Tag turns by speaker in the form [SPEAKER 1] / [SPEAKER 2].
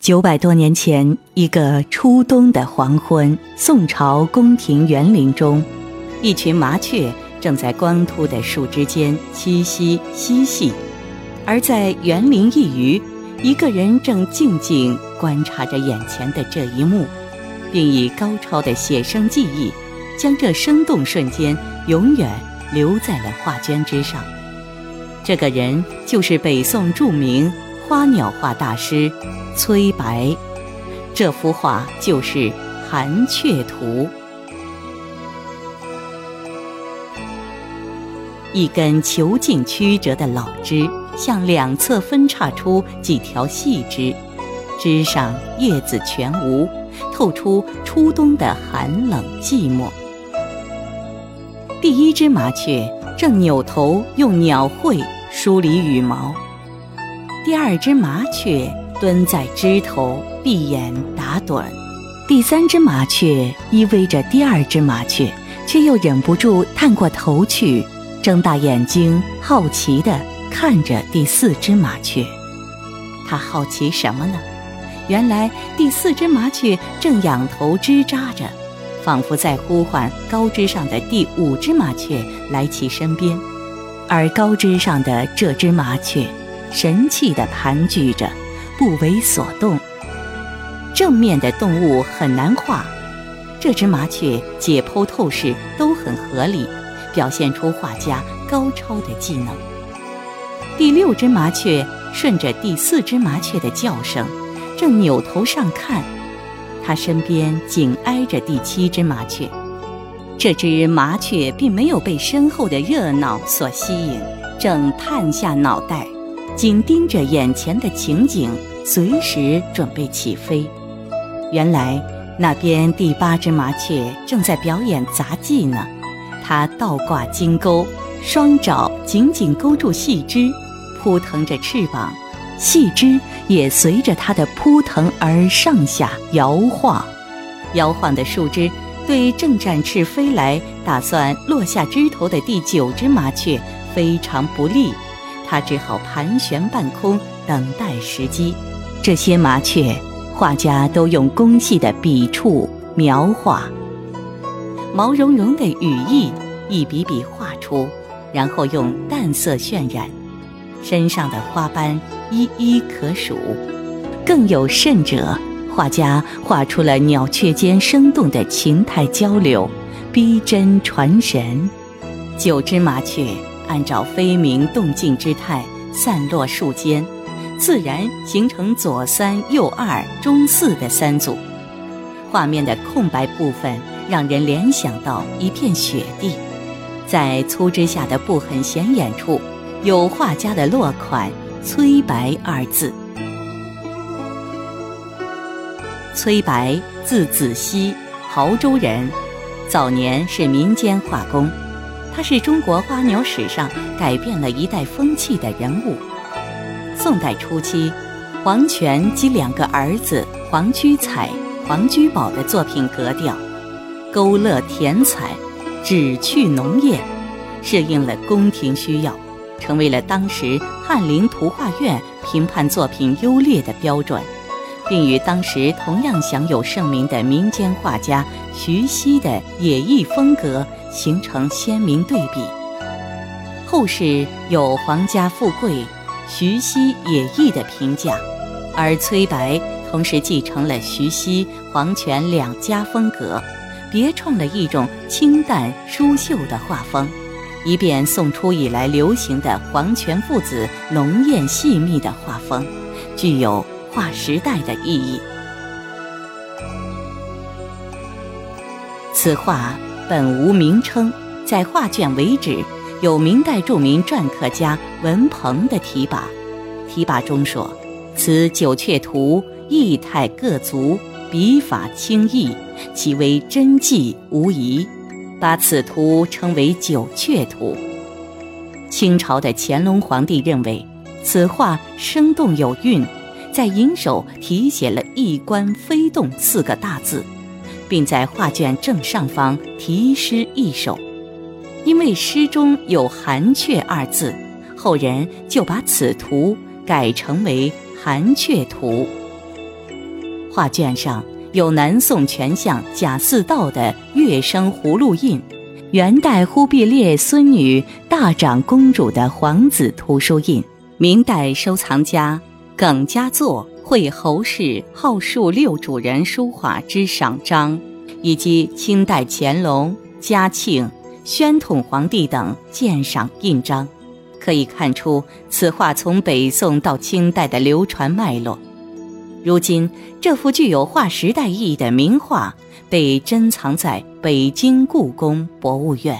[SPEAKER 1] 九百多年前，一个初冬的黄昏，宋朝宫廷园林中，一群麻雀正在光秃的树枝间栖息嬉戏，而在园林一隅，一个人正静静观察着眼前的这一幕，并以高超的写生技艺，将这生动瞬间永远留在了画卷之上。这个人就是北宋著名花鸟画大师。崔白，这幅画就是《寒雀图》。一根遒劲曲折的老枝，向两侧分叉出几条细枝，枝上叶子全无，透出初冬的寒冷寂寞。第一只麻雀正扭头用鸟喙梳理羽毛，第二只麻雀。蹲在枝头，闭眼打盹。第三只麻雀依偎着第二只麻雀，却又忍不住探过头去，睁大眼睛，好奇地看着第四只麻雀。它好奇什么呢？原来第四只麻雀正仰头吱喳着，仿佛在呼唤高枝上的第五只麻雀来其身边。而高枝上的这只麻雀，神气地盘踞着。不为所动。正面的动物很难画，这只麻雀解剖透视都很合理，表现出画家高超的技能。第六只麻雀顺着第四只麻雀的叫声，正扭头上看，它身边紧挨着第七只麻雀。这只麻雀并没有被身后的热闹所吸引，正探下脑袋。紧盯着眼前的情景，随时准备起飞。原来那边第八只麻雀正在表演杂技呢。它倒挂金钩，双爪紧紧勾住细枝，扑腾着翅膀，细枝也随着它的扑腾而上下摇晃。摇晃的树枝对正展翅飞来、打算落下枝头的第九只麻雀非常不利。他只好盘旋半空，等待时机。这些麻雀，画家都用工细的笔触描画，毛茸茸的羽翼一笔笔画出，然后用淡色渲染，身上的花斑一一可数。更有甚者，画家画出了鸟雀间生动的情态交流，逼真传神。九只麻雀。按照飞鸣动静之态散落树间，自然形成左三右二中四的三组。画面的空白部分让人联想到一片雪地，在粗枝下的不很显眼处，有画家的落款“崔白”二字。崔白，字子熙，亳州人，早年是民间画工。他是中国花鸟史上改变了一代风气的人物。宋代初期，黄权及两个儿子黄居彩、黄居宝的作品格调，勾勒甜彩，旨趣浓艳，适应了宫廷需要，成为了当时翰林图画院评判作品优劣的标准，并与当时同样享有盛名的民间画家徐熙的野艺风格。形成鲜明对比。后世有“皇家富贵，徐熙野逸”的评价，而崔白同时继承了徐熙、黄权两家风格，别创了一种清淡疏秀的画风，以便宋初以来流行的黄权父子浓艳细密的画风，具有划时代的意义。此画。本无名称，在画卷为止，有明代著名篆刻家文鹏的题跋。题跋中说：“此九雀图，意态各足，笔法清逸，其为真迹无疑。”把此图称为《九雀图》。清朝的乾隆皇帝认为此画生动有韵，在银手题写了“一冠飞动”四个大字。并在画卷正上方题诗一首，因为诗中有“寒雀”二字，后人就把此图改成为《寒雀图》。画卷上有南宋权相贾似道的月生葫芦印，元代忽必烈孙女大长公主的皇子图书印，明代收藏家耿家作会侯氏后述六主人书画之赏章，以及清代乾隆、嘉庆、宣统皇帝等鉴赏印章。可以看出此画从北宋到清代的流传脉络。如今，这幅具有划时代意义的名画被珍藏在北京故宫博物院。